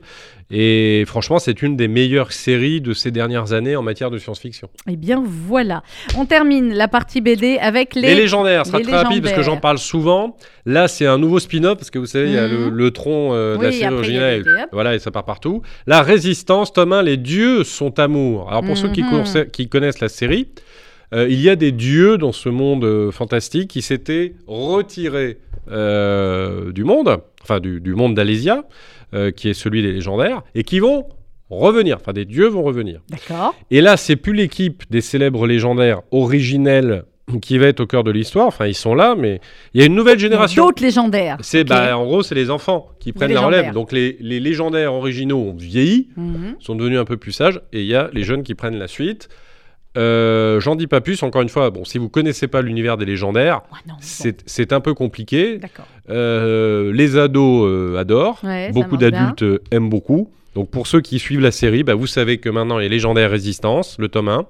Et franchement, c'est une des meilleures séries de ces dernières années en matière de science-fiction. Eh bien voilà. On termine la partie BD avec les. Les, légendaires, ce sera les très rapide parce que légendaires. j'en parle souvent. Là, c'est un nouveau spin-off parce que vous savez, il y a le, Mhm. le tronc de la série originale. Voilà, et ça part partout. La Résistance, tome 1, les dieux sont amour. Alors, pour ceux qui, Mhm. qui connaissent la série, euh, il y a des dieux dans ce monde euh, fantastique qui s'étaient retirés euh, du monde, enfin du, du monde d'Alésia, qui est celui des légendaires, et qui vont revenir. Enfin, des dieux vont revenir. D'accord. Et là, c'est plus l'équipe des célèbres légendaires originels qui va être au cœur de l'histoire. Enfin, ils sont là, mais il y a une nouvelle génération. D'autres légendaires. C'est bah, en gros, c'est les enfants qui prennent la relève. Donc les, les légendaires originaux ont vieilli, Mhm. sont devenus un peu plus sages, et il y a les jeunes qui prennent la suite. Euh, J'en dis pas plus. Encore une fois, bon, si vous connaissez pas l'univers des légendaires, Ouais, bon. c'est un peu compliqué. Euh, les ados euh, adorent. Ouais, Beaucoup d'adultes euh, aiment beaucoup. Donc pour ceux qui suivent la série, bah, vous savez que maintenant il y a Légendaire Résistance, le tome 1.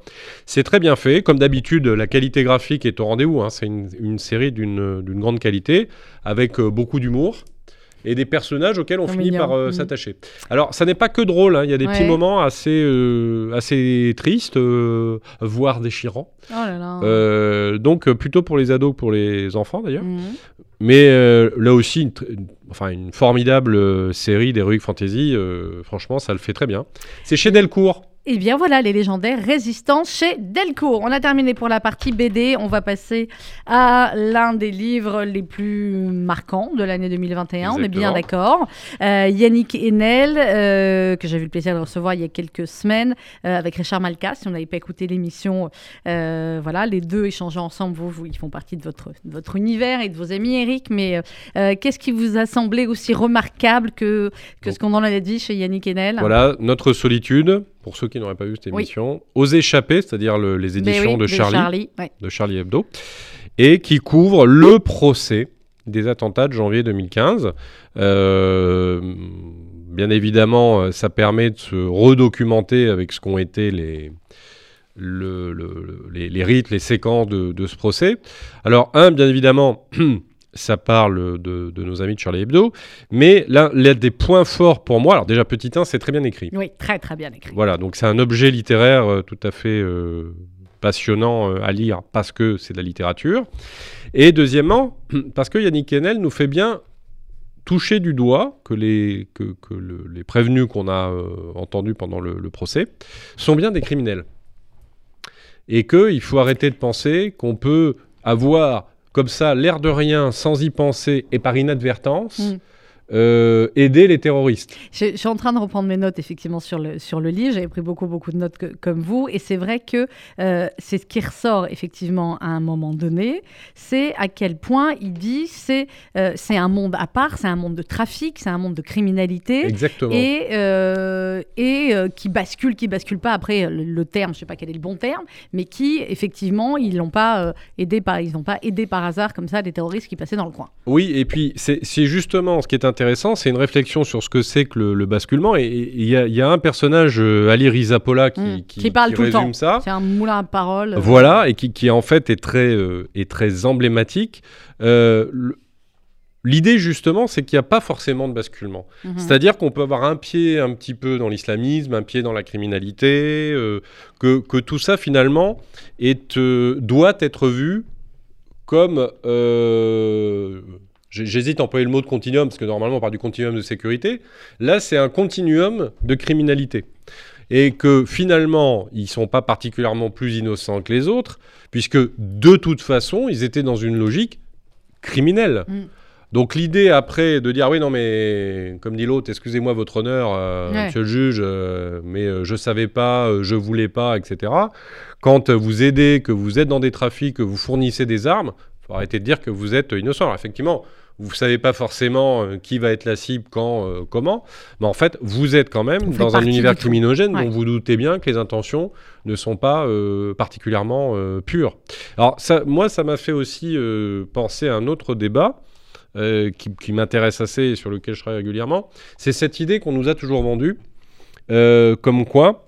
C'est très bien fait. Comme d'habitude, la qualité graphique est au rendez-vous. hein. C'est une, série d'une d'une grande qualité, avec euh, beaucoup d'humour. Et des personnages auxquels on finit mignon. par euh, s'attacher. Alors, ça n'est pas que drôle, hein. il y a des petits moments assez, euh, assez tristes, euh, voire déchirants. Oh là là. Donc, plutôt pour les ados que pour les enfants d'ailleurs. Mhm. Mais là aussi, une, enfin, une formidable série d'Heroic Fantasy. franchement, ça le fait très bien. C'est chez Delcourt. Eh bien voilà, les légendaires Résistance chez Delcourt. On a terminé pour la partie BD. On va passer à l'un des livres les plus marquants de l'année 2021. On est bien d'accord. Euh, Yannick Enel, euh, que j'ai eu le plaisir de recevoir il y a quelques semaines euh, avec Richard Malka. Si on n'avait pas écouté l'émission, voilà, les deux échangeant ensemble, vous, vous, ils font partie de votre, de votre univers et de vos amis, Eric. Mais qu'est-ce qui vous a semblé aussi remarquable que, que ce qu'on en a dit chez Yannick Enel Voilà, Notre solitude, pour ceux qui n'auraient pas vu cette Oui. émission. Aux échappés, c'est-à-dire le- les éditions oui, de Charlie, ouais. de Charlie Hebdo, et qui couvre le procès des attentats de janvier 2015. Euh, bien évidemment, euh, ça permet de se redocumenter avec ce qu'ont été les, le- le- les, les rites, les séquences de, de ce procès. Alors, un, bien évidemment, *clears throat* ça parle de, de nos amis de Charlie Hebdo, mais l'un des points forts pour moi, alors déjà, petit 1, c'est très bien écrit. Oui, très très bien écrit. Voilà, donc c'est un objet littéraire euh, tout à fait euh, passionnant euh, à lire parce que c'est de la littérature. Et deuxièmement, *clears throat* parce que Yannick Kennel nous fait bien toucher du doigt que les, que, que le- les prévenus qu'on a entendus pendant le, le procès sont bien des criminels. Et qu'il faut arrêter de penser qu'on peut avoir comme ça l'air de rien, sans y penser et par inadvertance, Mm. Euh, aider les terroristes. Je, je suis en train de reprendre mes notes effectivement sur le, sur le livre. J'avais pris beaucoup, beaucoup de notes que- comme vous. Et c'est vrai que euh, c'est ce qui ressort effectivement à un moment donné. C'est à quel point il dit c'est euh, c'est un monde à part, c'est un monde de trafic, c'est un monde de criminalité. Exactement. Et, et qui bascule, qui bascule pas après le, le terme, je sais pas quel est le bon terme, mais qui effectivement ils l'ont pas aidé par ils pas aidé par hasard comme ça des terroristes qui passaient dans le coin. Oui, et puis c'est justement ce qui est intéressant, c'est une réflexion sur ce que c'est que le, le basculement. Et il y, a- il y a un personnage, euh, Ali Rizapola, qui, Mm. qui, Qui parle tout le temps. ça. C'est un moulin à paroles. euh, Voilà, et qui, qui en fait est très, euh, est très emblématique. Euh, L'idée justement, c'est qu'il n'y a pas forcément de basculement. mhm. C'est-à-dire qu'on peut avoir un pied un petit peu dans l'islamisme, un pied dans la criminalité, euh, que, que tout ça finalement est, doit être vu comme... J'hésite à employer le mot de continuum, parce que normalement on parle du continuum de sécurité. Là, c'est un continuum de criminalité. Et que finalement, ils ne sont pas particulièrement plus innocents que les autres, puisque de toute façon, ils étaient dans une logique criminelle. Mm. Donc l'idée après de dire oui non mais comme dit l'autre excusez-moi votre honneur euh, Ouais. monsieur le juge euh, mais euh, je savais pas euh, je voulais pas etc quand vous aidez que vous êtes dans des trafics que vous fournissez des armes faut arrêter de dire que vous êtes innocent. Alors, effectivement vous savez pas forcément euh, qui va être la cible quand euh, comment mais en fait vous êtes quand même Vous dans un univers criminogène Ouais. dont vous doutez bien que les intentions ne sont pas euh, particulièrement pures. Alors ça moi ça m'a fait aussi penser à un autre débat qui, qui m'intéresse assez et sur lequel je travaille régulièrement, c'est cette idée qu'on nous a toujours vendue, comme quoi,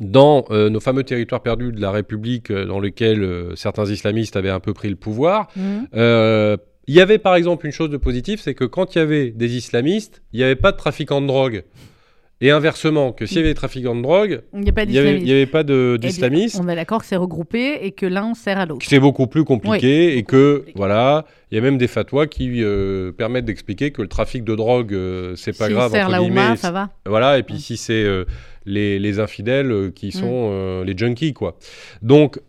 dans euh, nos fameux territoires perdus de la République, euh, dans lesquels euh, certains islamistes avaient un peu pris le pouvoir, Mhm. il y avait par exemple une chose de positive, c'est que quand il y avait des islamistes, il n'y avait pas de trafiquants de drogue. Et inversement, que s'il y avait des trafiquants de drogue, Il n'y avait, pas de- Eh d'islamistes. On est d'accord que c'est regroupé et que l'un sert à l'autre. C'est beaucoup plus compliqué Oui, et que compliqué. voilà, il y a même des fatwas qui euh, permettent d'expliquer que le trafic de drogue euh, c'est pas grave sert entre la Ouma, ça va. Voilà, et puis si c'est euh, les, les infidèles euh, qui Mm. sont euh, les junkies quoi. Donc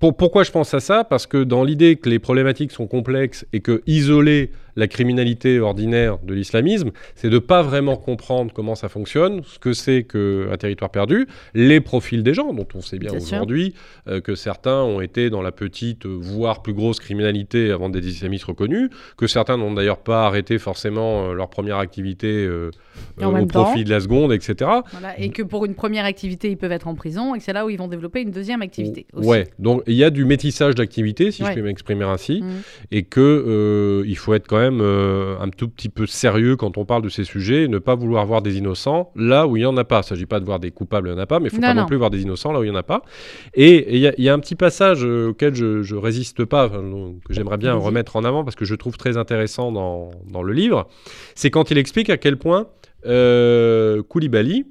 pour- pourquoi je pense à ça? Parce que dans l'idée que les problématiques sont complexes et que isoler la criminalité ordinaire de l'islamisme, c'est de pas vraiment comprendre comment ça fonctionne, ce que c'est qu'un territoire perdu, les profils des gens, dont on sait bien, aujourd'hui euh, que certains ont été dans la petite, euh, voire plus grosse criminalité avant des islamistes reconnus, que certains n'ont d'ailleurs pas arrêté forcément euh, leur première activité euh, euh, au profit de la seconde, etc. Voilà, et que pour une première activité, ils peuvent être en prison et c'est là où ils vont développer une deuxième activité. aussi. Ouais, donc il y a du métissage d'activités, si Ouais. je peux m'exprimer ainsi, Mhm. et que euh, il faut être quand même euh, un tout petit peu sérieux quand on parle de ces sujets, et ne pas vouloir voir des innocents là où il n'y en a pas. Il ne s'agit pas de voir des coupables, il n'y en a pas, mais il faut Non, pas non non. plus voir des innocents là où il n'y en a pas. Et il y, a- il y a un petit passage euh, auquel je, je résiste pas, que j'aimerais bien Vas-y. remettre en avant parce que je trouve très intéressant dans, dans le livre, c'est quand il explique à quel point euh, Koulibaly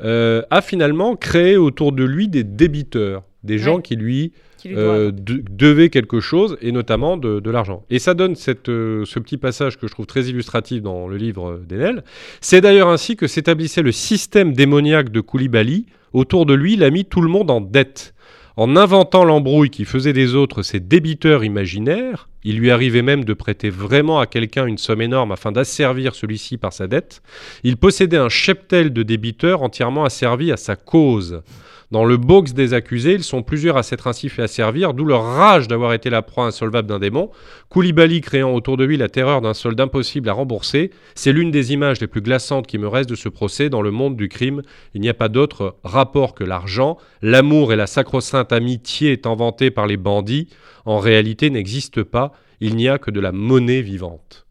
euh, a finalement créé autour de lui des débiteurs, des gens qui lui Qui lui euh, doivent. de- devait quelque chose, et notamment de, de l'argent. Et ça donne cette, euh, ce petit passage que je trouve très illustratif dans le livre d'Enel. C'est d'ailleurs ainsi que s'établissait le système démoniaque de Koulibaly. Autour de lui, il a mis tout le monde en dette. En inventant l'embrouille qui faisait des autres ses débiteurs imaginaires, il lui arrivait même de prêter vraiment à quelqu'un une somme énorme afin d'asservir celui-ci par sa dette. Il possédait un cheptel de débiteurs entièrement asservis à sa cause. Dans le box des accusés, ils sont plusieurs à s'être ainsi fait asservir, d'où leur rage d'avoir été la proie insolvable d'un démon. Koulibaly créant autour de lui la terreur d'un solde impossible à rembourser, c'est l'une des images les plus glaçantes qui me restent de ce procès dans le monde du crime. Il n'y a pas d'autre rapport que l'argent. L'amour et la sacro-sainte amitié étant vantés par les bandits, en réalité n'existent pas. Il n'y a que de la monnaie vivante.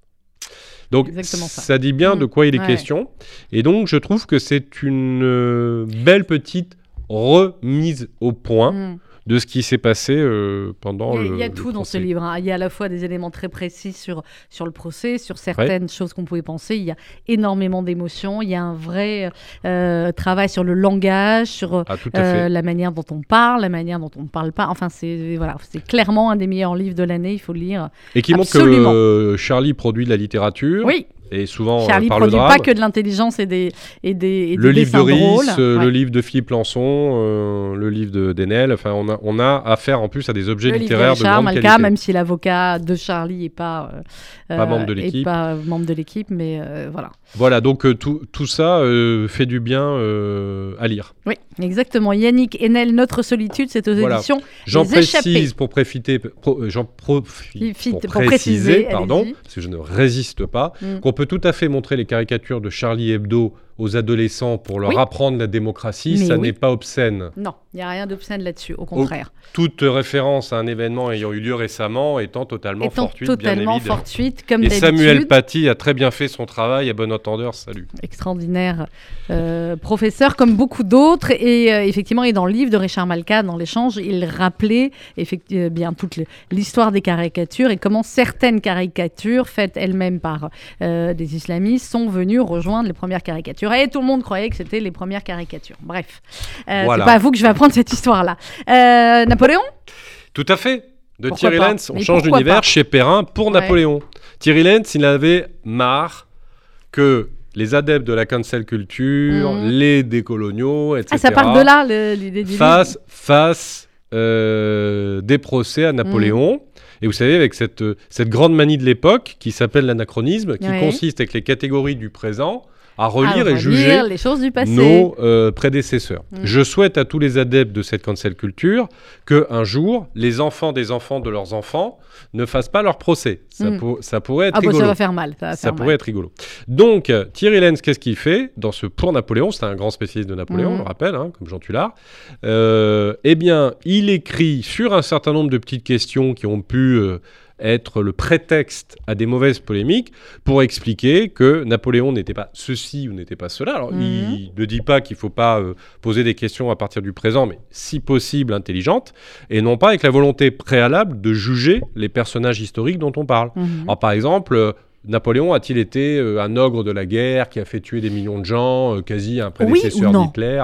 Donc ça. dit bien de Mm. quoi il est Ouais. question. Et donc je trouve que c'est une euh, belle petite remise au point Mm. De ce qui s'est passé euh, pendant Il y a, le il y a le tout dans ce livre. hein. Il y a à la fois des éléments très précis sur, sur le procès, sur certaines choses qu'on pouvait penser. Il y a énormément d'émotions. Il y a un vrai euh, travail sur le langage, sur Ah, euh, la manière dont on parle, la manière dont on ne parle pas. Enfin, c'est voilà, c'est clairement un des meilleurs livres de l'année. Il faut le lire. Et qui montre que Charlie produit de la littérature. Oui, Et souvent Charlie par le produit drame. pas que de l'intelligence et des et des, et le des livre de. Ries, euh, Ouais. le livre de Philippe Lançon, euh, le livre de Denel. Enfin, on a, on a affaire en plus à des objets Le de littéraires de, Richard grande Malka, qualité. même si l'avocat de Charlie est pas euh, Pas membre de l'équipe. pas membre de l'équipe, mais voilà. Voilà, donc tout, tout ça fait du bien à lire. Oui, exactement. Yannick Enel, Notre solitude, c'est aux Voilà. éditions. J'en précise pour profiter, pro- j'en profite Fit- pour, pour préciser, préciser, pardon, parce que je ne résiste pas, Mm. qu'on peut tout à fait montrer les caricatures de Charlie Hebdo aux adolescents pour leur Oui. apprendre la démocratie, Mais ça oui. n'est pas obscène. Non, il n'y a rien d'obscène là-dessus, au contraire. Toute référence à un événement ayant eu lieu récemment étant totalement Étant fortuite, totalement bien fortuite, comme Et. Samuel Paty a très bien fait son travail, à bon entendeur, salut. extraordinaire euh, professeur, comme beaucoup d'autres. Et euh, effectivement, et dans le livre de Richard Malka, dans l'échange, il rappelait effectivement bien toute l'histoire des caricatures et comment certaines caricatures faites elles-mêmes par euh, des islamistes sont venues rejoindre les premières caricatures. Tout le monde croyait que c'était les premières caricatures. Bref, Euh, Voilà. c'est pas à vous que je vais apprendre cette histoire-là. Euh, Napoléon? Tout à fait. De Pourquoi Thierry Lenz, on Mais change d'univers chez Perrin pour Ouais. Napoléon. Thierry Lenz, il avait marre que les adeptes de la cancel culture, Mhm. les décoloniaux, etc. Ah, ça part de là, l'idée du fassent, fassent, euh, des procès à Napoléon. Mhm. Et vous savez, avec cette, cette grande manie de l'époque qui s'appelle l'anachronisme, qui Ouais. consiste avec les catégories du présent à À relire et juger les choses du passé. nos euh, prédécesseurs. Mm. Je souhaite à tous les adeptes de cette cancel culture que un jour, les enfants des enfants de leurs enfants ne fassent pas leur procès. Ça, Mm. pour- ça pourrait être Ah bah rigolo. ça va faire mal. Ça, va Ça faire pourrait mal. être rigolo. Donc, Thierry Lenz, qu'est-ce qu'il fait dans ce Pour Napoléon? C'est un grand spécialiste de Napoléon, Mhm. on le rappelle, hein, comme Jean Tullard. Euh, eh bien, il écrit sur un certain nombre de petites questions qui ont pu euh, être le prétexte à des mauvaises polémiques pour expliquer que Napoléon n'était pas ceci ou n'était pas cela. Alors, Mhm. il ne dit pas qu'il ne faut pas euh, poser des questions à partir du présent, mais si possible intelligentes, et non pas avec la volonté préalable de juger les personnages historiques dont on parle. Mhm. Alors, par exemple, euh, Napoléon a-t-il été euh, un ogre de la guerre qui a fait tuer des millions de gens, quasi un prédécesseur d'Hitler?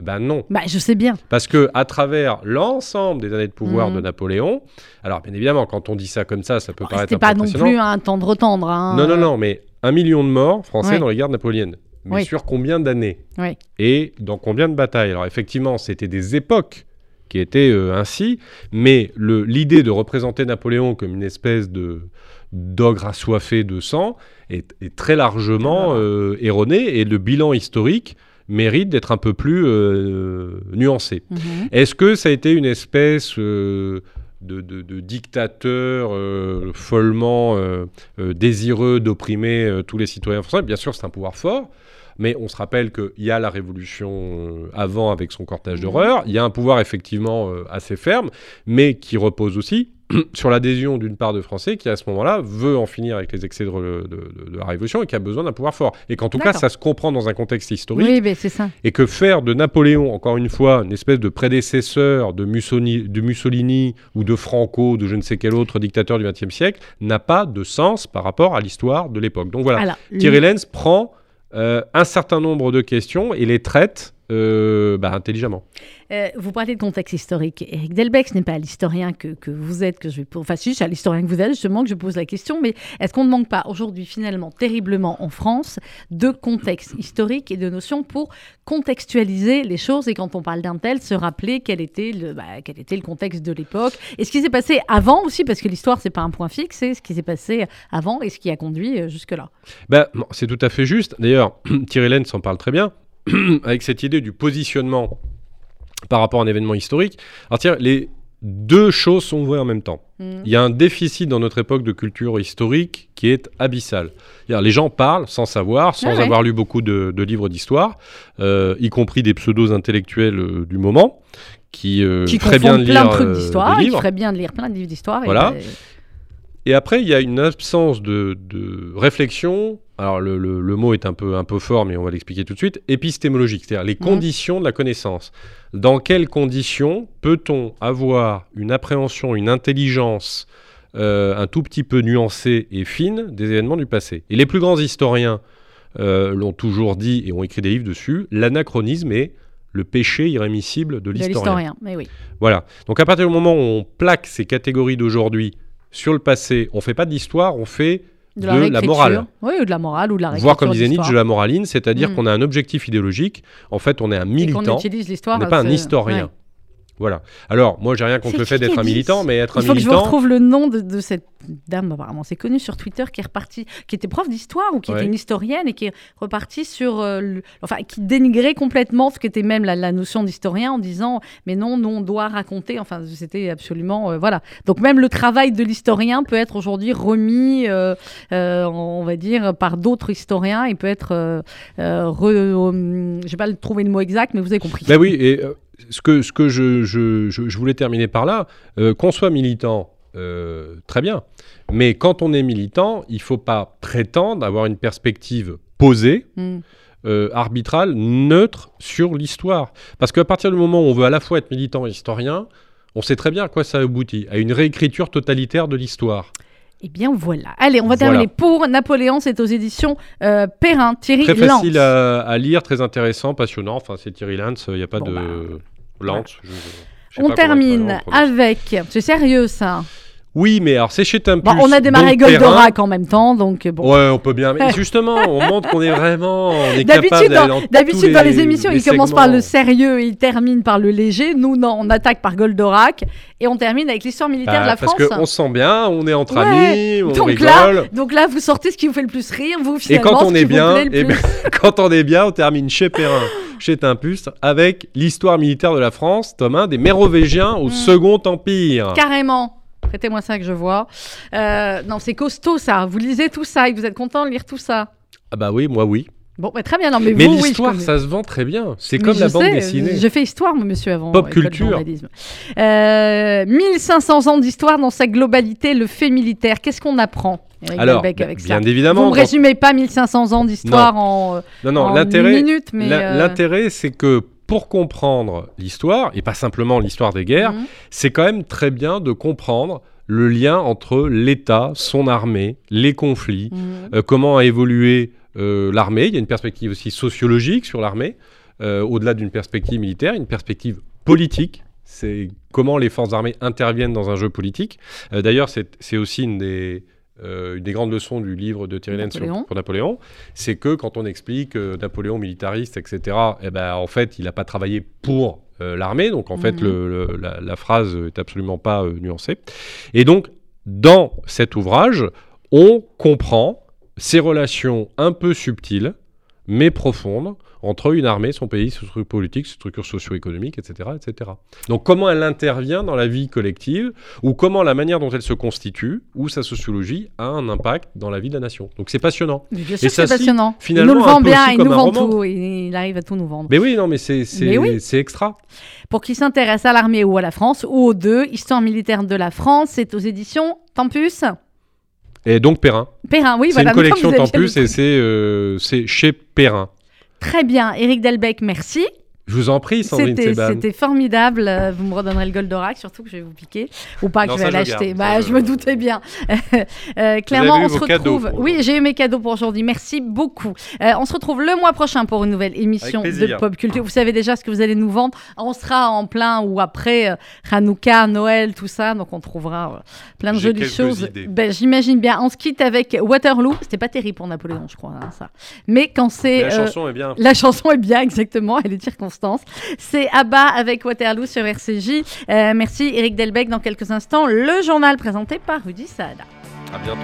Eh ben non, Bah, je sais bien. parce que à travers l'ensemble des années de pouvoir de Napoléon, alors bien évidemment, quand on dit ça comme ça, ça peut paraître C'était un peu pas non plus un tendre tendre. Hein. Non, non, non, mais un million de morts français Ouais. dans les guerres napoléoniennes. Mais Oui. sur combien d'années Oui. Et dans combien de batailles? Alors effectivement, c'était des époques qui étaient euh, ainsi, mais l'idée de représenter Napoléon comme une espèce de d'ogre assoiffé de sang est, est très largement euh, erronée et le bilan historique mérite d'être un peu plus euh, nuancé. Mhm. Est-ce que ça a été une espèce euh, de, de- de dictateur euh, follement désireux d'opprimer tous les citoyens français? Bien sûr, c'est un pouvoir fort. Mais on se rappelle qu'il y a la Révolution avant avec son cortège Mhm. d'horreur. Il y a un pouvoir effectivement assez ferme, mais qui repose aussi *clears throat* sur l'adhésion d'une part de Français qui, à ce moment-là, veut en finir avec les excès de, re- de- de- de la Révolution et qui a besoin d'un pouvoir fort. Et qu'en tout cas, ça se comprend dans un contexte historique Oui, mais c'est ça. et que faire de Napoléon, encore une fois, une espèce de prédécesseur de Mussolini, de Mussolini ou de Franco, de je ne sais quel autre dictateur du XXe siècle, n'a pas de sens par rapport à l'histoire de l'époque. Donc voilà, Alors, Thierry Lenz prend euh, un certain nombre de questions et les traite euh, bah, intelligemment. Euh, vous parlez de contexte historique. Eric Delbecq, ce n'est pas l'historien que, que vous êtes, que je vais. po- Enfin, si, c'est à l'historien que vous êtes, justement, que je pose la question. Mais est-ce qu'on ne manque pas aujourd'hui, finalement, terriblement en France, de contexte historique et de notions pour contextualiser les choses et quand on parle d'un tel, se rappeler quel était le, bah, quel était le contexte de l'époque et ce qui s'est passé avant aussi, parce que l'histoire, c'est pas un point fixe, c'est ce qui s'est passé avant et ce qui a conduit euh, jusque-là. Bah, c'est tout à fait juste. D'ailleurs, *clears throat* Thierry Lenz en parle très bien, *clears throat* avec cette idée du positionnement par rapport à un événement historique. Alors tiens, les deux choses sont vraies en même temps. Mhm. Il y a un déficit dans notre époque de culture historique qui est abyssal. Les gens parlent sans savoir, sans Ah ouais. avoir lu beaucoup de, de livres d'histoire, euh, y compris des pseudos intellectuels euh, du moment, qui, euh, Qui bien de plein lire de trucs euh, d'histoire, qui ferait bien de lire plein de livres d'histoire. et, Voilà. Et après, il y a une absence de, de réflexion. Alors, le, le- le mot est un peu, un peu fort, mais on va l'expliquer tout de suite. Épistémologique, c'est-à-dire les conditions de la connaissance. Dans quelles conditions peut-on avoir une appréhension, une intelligence euh, un tout petit peu nuancée et fine des événements du passé? Et les plus grands historiens euh, l'ont toujours dit et ont écrit des livres dessus. L'anachronisme est le péché irrémissible de De l'historien. l'historien, mais oui. Voilà. Donc à partir du moment où on plaque ces catégories d'aujourd'hui sur le passé, on fait pas de l'histoire, on fait de, la, morale. Oui, ou de la morale ou de la. Voire comme disait Nietzsche, de la moraline, c'est-à-dire Mm. qu'on a un objectif idéologique. En fait, on est un militant. utilise On l'histoire. n'est pas un historien. ouais. Voilà. Alors, moi, j'ai rien contre le fait d'être un militant, mais être Il un faut que je retrouve le nom de, de cette dame, apparemment c'est connu sur Twitter, qui est repartie, qui était prof d'histoire ou qui Ouais. était une historienne et qui est repartie sur, euh, le- enfin, qui dénigrait complètement ce qu'était même la, la notion d'historien en disant, mais non, non, on doit raconter. Enfin, c'était absolument, euh, voilà. Donc même le travail de l'historien peut être aujourd'hui remis, euh, on va dire, par d'autres historiens et peut être, re- je vais pas trouver le mot exact, mais vous avez compris. Ben oui, et ce que, ce que je, je- je- je voulais terminer par là, euh, qu'on soit militant, euh, très bien. Mais quand on est militant, il faut pas prétendre avoir une perspective posée, Mm. euh, arbitrale, neutre sur l'histoire. Parce qu'à partir du moment où on veut à la fois être militant et historien, on sait très bien à quoi ça aboutit, à une réécriture totalitaire de l'histoire. Eh bien voilà. Allez, on va Voilà. terminer pour Napoléon. C'est aux éditions euh, Perrin, Thierry Très Lance. facile à, à lire, très intéressant, passionnant. Enfin, c'est Thierry Lantz, il n'y a pas Bon, de... bah, Lantz, je- je sais On termine avec. C'est sérieux ça. Oui, mais alors c'est chez Tempus. Bon, on a démarré. Goldorak en même temps, donc bon. Ouais, on peut bien. Mais *laughs* justement, on montre qu'on est vraiment. D'habitude, dans, tous d'habitude, dans les les émissions, les il commence par le segments. sérieux et il termine par le léger. Nous, non, on attaque par Goldorak et on termine avec l'histoire militaire Ah, de la parce France. qu'on se sent bien, on est entre Ouais. amis, on Donc rigole. là, donc là, vous sortez ce qui vous fait le plus rire, vous et finalement. quand on ce est bien, eh ben, *laughs* quand on est bien, on termine chez Perrin, chez Tempus, avec l'histoire militaire de la France, tome 1 des Mérovégiens au Mm. Second Empire. Carrément. Prêtez-moi ça que je vois. Euh, non, c'est costaud ça. Vous lisez tout ça et vous êtes content de lire tout ça. Ah bah oui, moi oui. Bon, bah, très bien. Non, mais, oui, l'histoire, ça se vend très bien. C'est comme la bande sais, dessinée. J'ai fait histoire, moi, monsieur, avant. Pop culture. Euh, 1500 ans d'histoire dans sa globalité, le fait militaire. Qu'est-ce qu'on apprend Eric Alors, Delbecq, bah, avec bien ça évidemment. Vous ne résumez pas 1500 ans d'histoire en, euh, Non, non, en une minute, mais... euh, L'intérêt, c'est que pour comprendre l'histoire, et pas simplement l'histoire des guerres, mhm. c'est quand même très bien de comprendre le lien entre l'État, son armée, les conflits, Mhm. euh, comment a évolué euh, l'armée. Il y a une perspective aussi sociologique sur l'armée, euh, au-delà d'une perspective militaire, une perspective politique. C'est comment les forces armées interviennent dans un jeu politique. D'ailleurs, c'est aussi une des, euh, une des grandes leçons du livre de Thierry Lenz sur- Napoléon. pour Napoléon. C'est que quand on explique euh, Napoléon militariste, etc., eh ben, en fait, il n'a pas travaillé pour euh, l'armée. Donc, en fait, Mhm. le- le- la, la phrase est absolument pas nuancée. Et donc, dans cet ouvrage, on comprend ces relations un peu subtiles, mais profondes, entre une armée, son pays, ses structures politiques, ses structures socio-économiques, etc., etc. Donc comment elle intervient dans la vie collective, ou comment la manière dont elle se constitue, ou sa sociologie, a un impact dans la vie de la nation. Donc c'est passionnant. Mais Bien sûr, Et ça c'est passionnant. finalement il nous le vend bien, il nous vend roman. tout, il, arrive à tout nous vendre. Mais oui, non, mais oui. c'est extra. Pour qui s'intéresse à l'armée ou à la France, ou aux deux, Histoire militaire de la France, c'est aux éditions Tempus. Et donc Perrin. Perrin, oui, c'est voilà. une *laughs* collection Tempus le et c'est euh, c'est chez Perrin. Très bien, Éric Delbecq, merci. Je vous en prie, Sandrine C'était formidable. Euh, Vous me redonnerez le Goldorak, surtout que je vais vous piquer. Ou pas, que Non, je vais l'acheter. Bah, je je- me doutais bien. *laughs* Euh, clairement, on se retrouve. Oui, j'ai eu mes cadeaux pour aujourd'hui. Merci beaucoup. Euh, on se retrouve le mois prochain pour une nouvelle émission de. Pop Culture. Vous savez déjà ce que vous allez nous vendre. On sera en plein ou après euh, Hanouka, Noël, tout ça. Donc, on trouvera plein de jolies choses. Ben, J'imagine bien. On se quitte avec Waterloo. C'était pas terrible pour Napoléon, je crois, hein, ça. Mais quand c'est. La chanson est bien. la chanson est bien, exactement, elle est Constance. C'est Abba avec Waterloo sur RCJ. Merci Eric Delbecq dans quelques instants. Le journal présenté par Rudy Saada. À bientôt.